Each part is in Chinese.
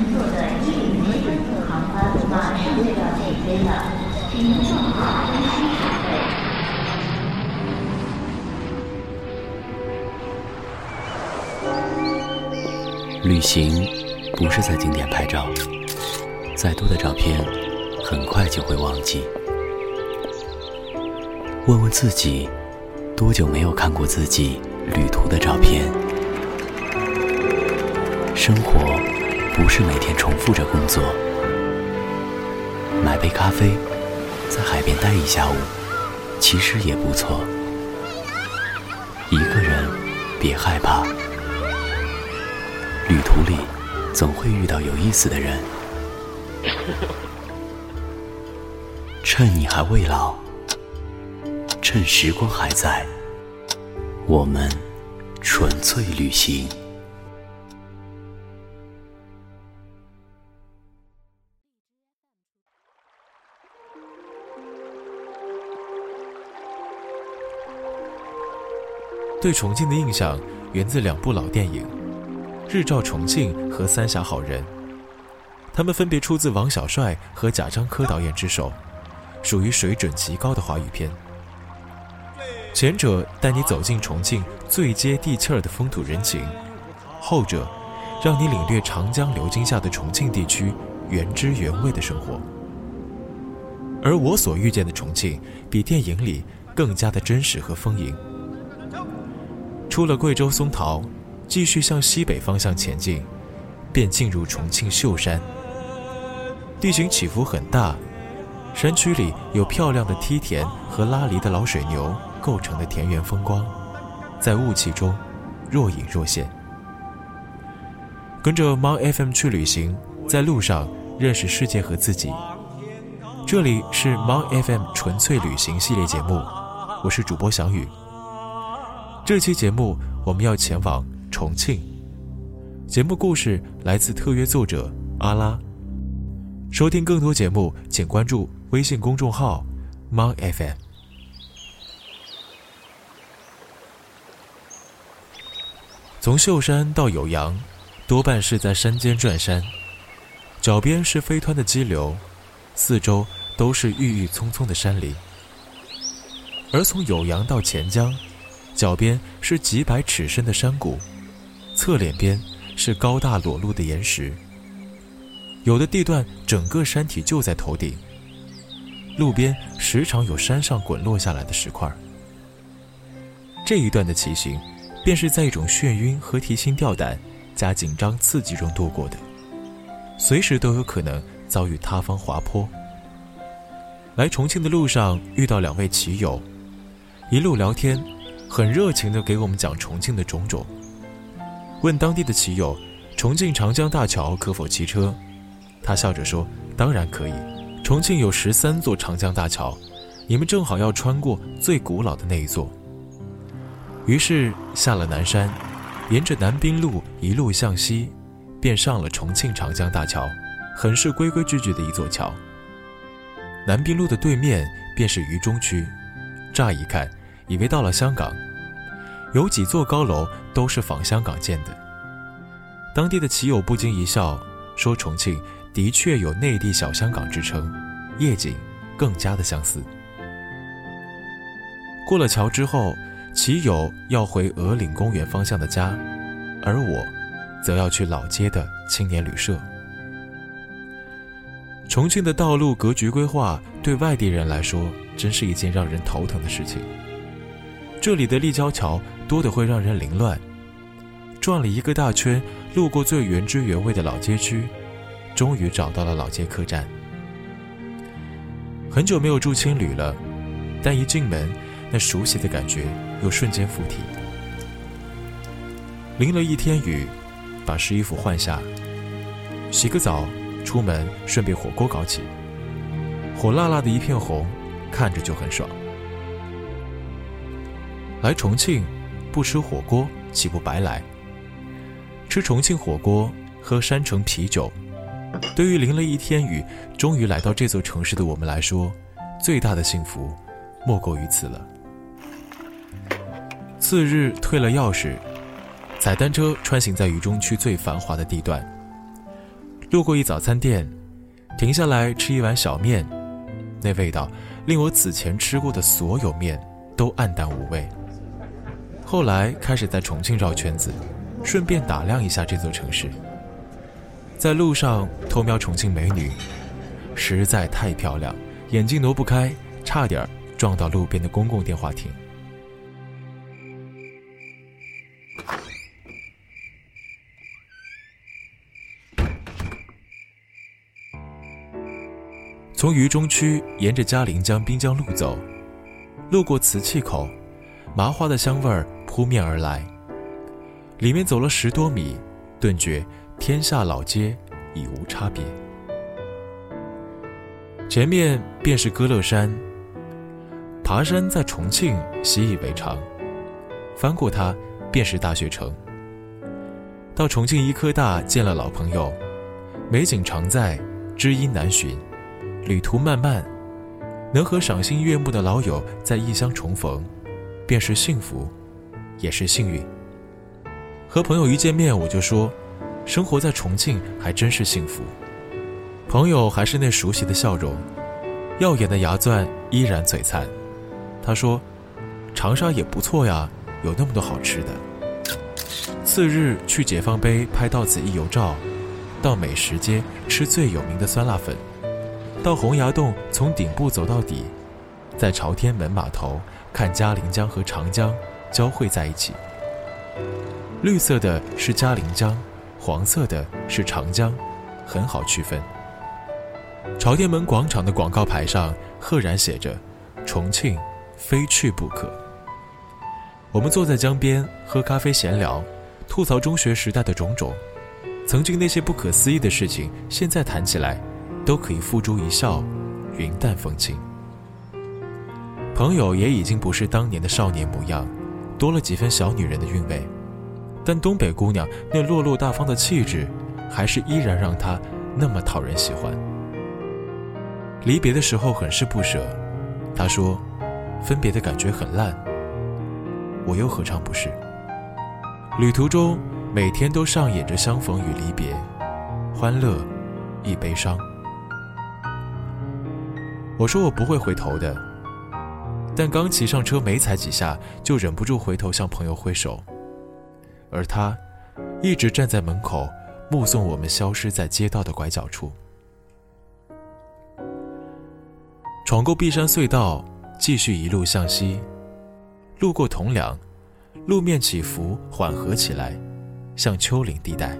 乘坐的伊林维根特航班马上就要起飞了，请做好登机准备。旅行不是在景点拍照，再多的照片，很快就会忘记。问问自己，多久没有看过自己旅途的照片？生活不是每天重复着工作，买杯咖啡，在海边待一下午，其实也不错。一个人，别害怕，旅途里总会遇到有意思的人。趁你还未老。趁时光还在，我们纯粹旅行。对重庆的印象源自两部老电影《日照重庆》和《三峡好人》，他们分别出自王小帅和贾樟柯导演之手，属于水准极高的华语片。前者带你走进重庆最接地气儿的风土人情，后者让你领略长江流经下的重庆地区原汁原味的生活。而我所遇见的重庆，比电影里更加的真实和丰盈。出了贵州松桃，继续向西北方向前进，便进入重庆秀山。地形起伏很大，山区里有漂亮的梯田和拉犁的老水牛。构成的田园风光，在雾气中若隐若现。跟着 mon FM 去旅行，在路上认识世界和自己。这里是 mon FM 纯粹旅行系列节目，我是主播小雨。这期节目我们要前往重庆。节目故事来自特约作者阿拉。收听更多节目，请关注微信公众号猫 FM。从秀山到酉阳，多半是在山间转山，脚边是飞湍的激流，四周都是郁郁葱葱的山林。而从酉阳到黔江，脚边是几百尺深的山谷，侧脸边是高大裸露的岩石，有的地段整个山体就在头顶，路边时常有山上滚落下来的石块。这一段的骑行。便是在一种眩晕和提心吊胆、加紧张刺激中度过的，随时都有可能遭遇塌方滑坡。来重庆的路上遇到两位骑友，一路聊天，很热情地给我们讲重庆的种种。问当地的骑友，重庆长江大桥可否骑车？他笑着说：“当然可以，重庆有十三座长江大桥，你们正好要穿过最古老的那一座。”于是下了南山，沿着南滨路一路向西，便上了重庆长江大桥，很是规规矩矩的一座桥。南滨路的对面便是渝中区，乍一看以为到了香港，有几座高楼都是仿香港建的。当地的骑友不禁一笑，说重庆的确有内地小香港之称，夜景更加的相似。过了桥之后。骑友要回鹅岭公园方向的家，而我，则要去老街的青年旅社。重庆的道路格局规划对外地人来说，真是一件让人头疼的事情。这里的立交桥多得会让人凌乱。转了一个大圈，路过最原汁原味的老街区，终于找到了老街客栈。很久没有住青旅了，但一进门，那熟悉的感觉。又瞬间附体。淋了一天雨，把湿衣服换下，洗个澡，出门顺便火锅搞起，火辣辣的一片红，看着就很爽。来重庆，不吃火锅岂不白来？吃重庆火锅，喝山城啤酒，对于淋了一天雨，终于来到这座城市的我们来说，最大的幸福，莫过于此了。次日退了钥匙，踩单车穿行在渝中区最繁华的地段。路过一早餐店，停下来吃一碗小面，那味道令我此前吃过的所有面都黯淡无味。后来开始在重庆绕圈子，顺便打量一下这座城市。在路上偷瞄重庆美女，实在太漂亮，眼睛挪不开，差点撞到路边的公共电话亭。从渝中区沿着嘉陵江滨江路走，路过瓷器口，麻花的香味儿扑面而来。里面走了十多米，顿觉天下老街已无差别。前面便是歌乐山。爬山在重庆习以为常，翻过它便是大学城。到重庆医科大见了老朋友，美景常在，知音难寻。旅途漫漫，能和赏心悦目的老友在异乡重逢，便是幸福，也是幸运。和朋友一见面，我就说，生活在重庆还真是幸福。朋友还是那熟悉的笑容，耀眼的牙钻依然璀璨。他说，长沙也不错呀，有那么多好吃的。次日去解放碑拍到此一游照，到美食街吃最有名的酸辣粉。到洪崖洞，从顶部走到底，在朝天门码头看嘉陵江和长江交汇在一起。绿色的是嘉陵江，黄色的是长江，很好区分。朝天门广场的广告牌上赫然写着：“重庆，非去不可。”我们坐在江边喝咖啡闲聊，吐槽中学时代的种种，曾经那些不可思议的事情，现在谈起来。都可以付诸一笑，云淡风轻。朋友也已经不是当年的少年模样，多了几分小女人的韵味，但东北姑娘那落落大方的气质，还是依然让她那么讨人喜欢。离别的时候很是不舍，她说，分别的感觉很烂。我又何尝不是？旅途中每天都上演着相逢与离别，欢乐，亦悲伤。我说我不会回头的，但刚骑上车没踩几下，就忍不住回头向朋友挥手，而他一直站在门口，目送我们消失在街道的拐角处。闯过碧山隧道，继续一路向西，路过铜梁，路面起伏缓和起来，像丘陵地带。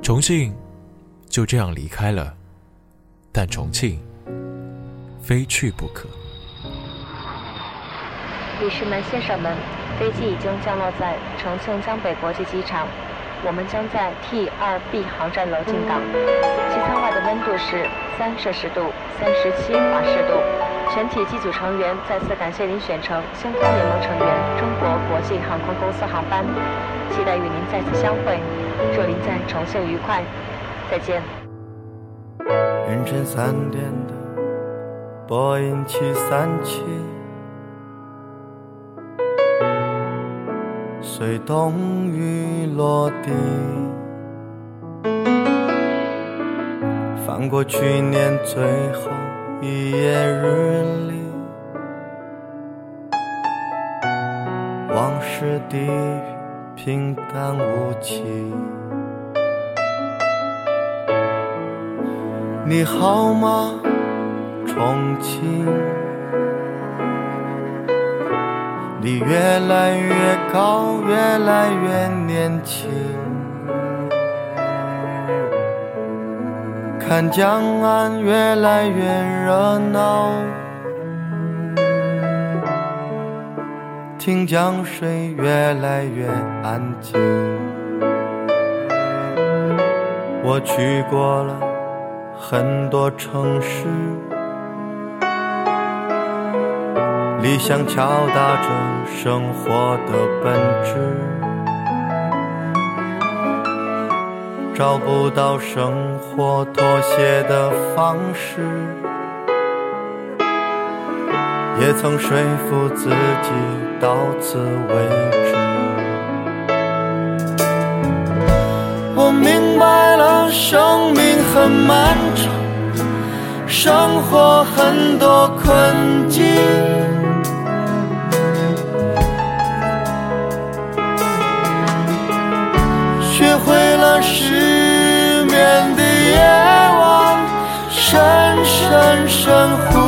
重庆就这样离开了，但重庆。非去不可。女士们、先生们，飞机已经降落在重庆江北国际机场，我们将在 T 二 B 航站楼进港。机舱外的温度是三摄氏度，三十七华氏度。全体机组成员再次感谢您选乘星空联盟成员中国国际航空公司航班，期待与您再次相会。祝您在重庆愉快，再见。凌晨三点的。波音七三七，随冬雨落地，翻过去年最后一页日历，往事低语，平淡无奇。你好吗？重庆，你越来越高，越来越年轻。看江岸越来越热闹，听江水越来越安静。我去过了很多城市。理想敲打着生活的本质。找不到生活妥协的方式。也曾说服自己到此为止。我明白了生命很漫长生活很多困境。失眠的夜晚深深深呼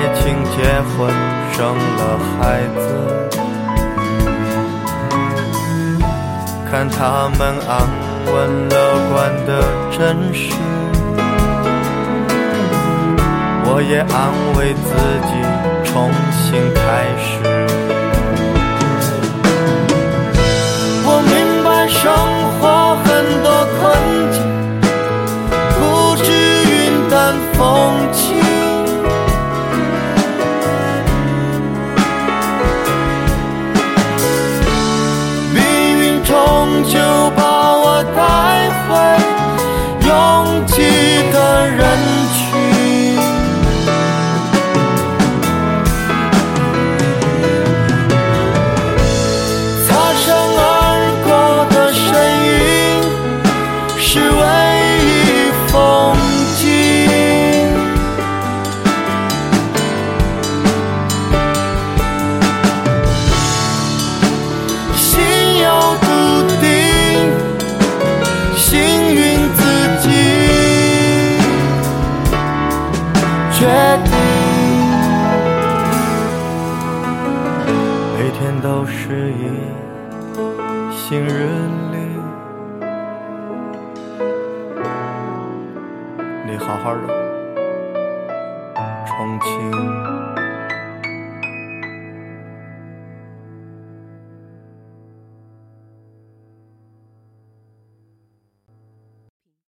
爱情结婚生了孩子看他们安稳乐观的真实。我也安慰自己重新开始。是一行人礼。你好好的，重庆。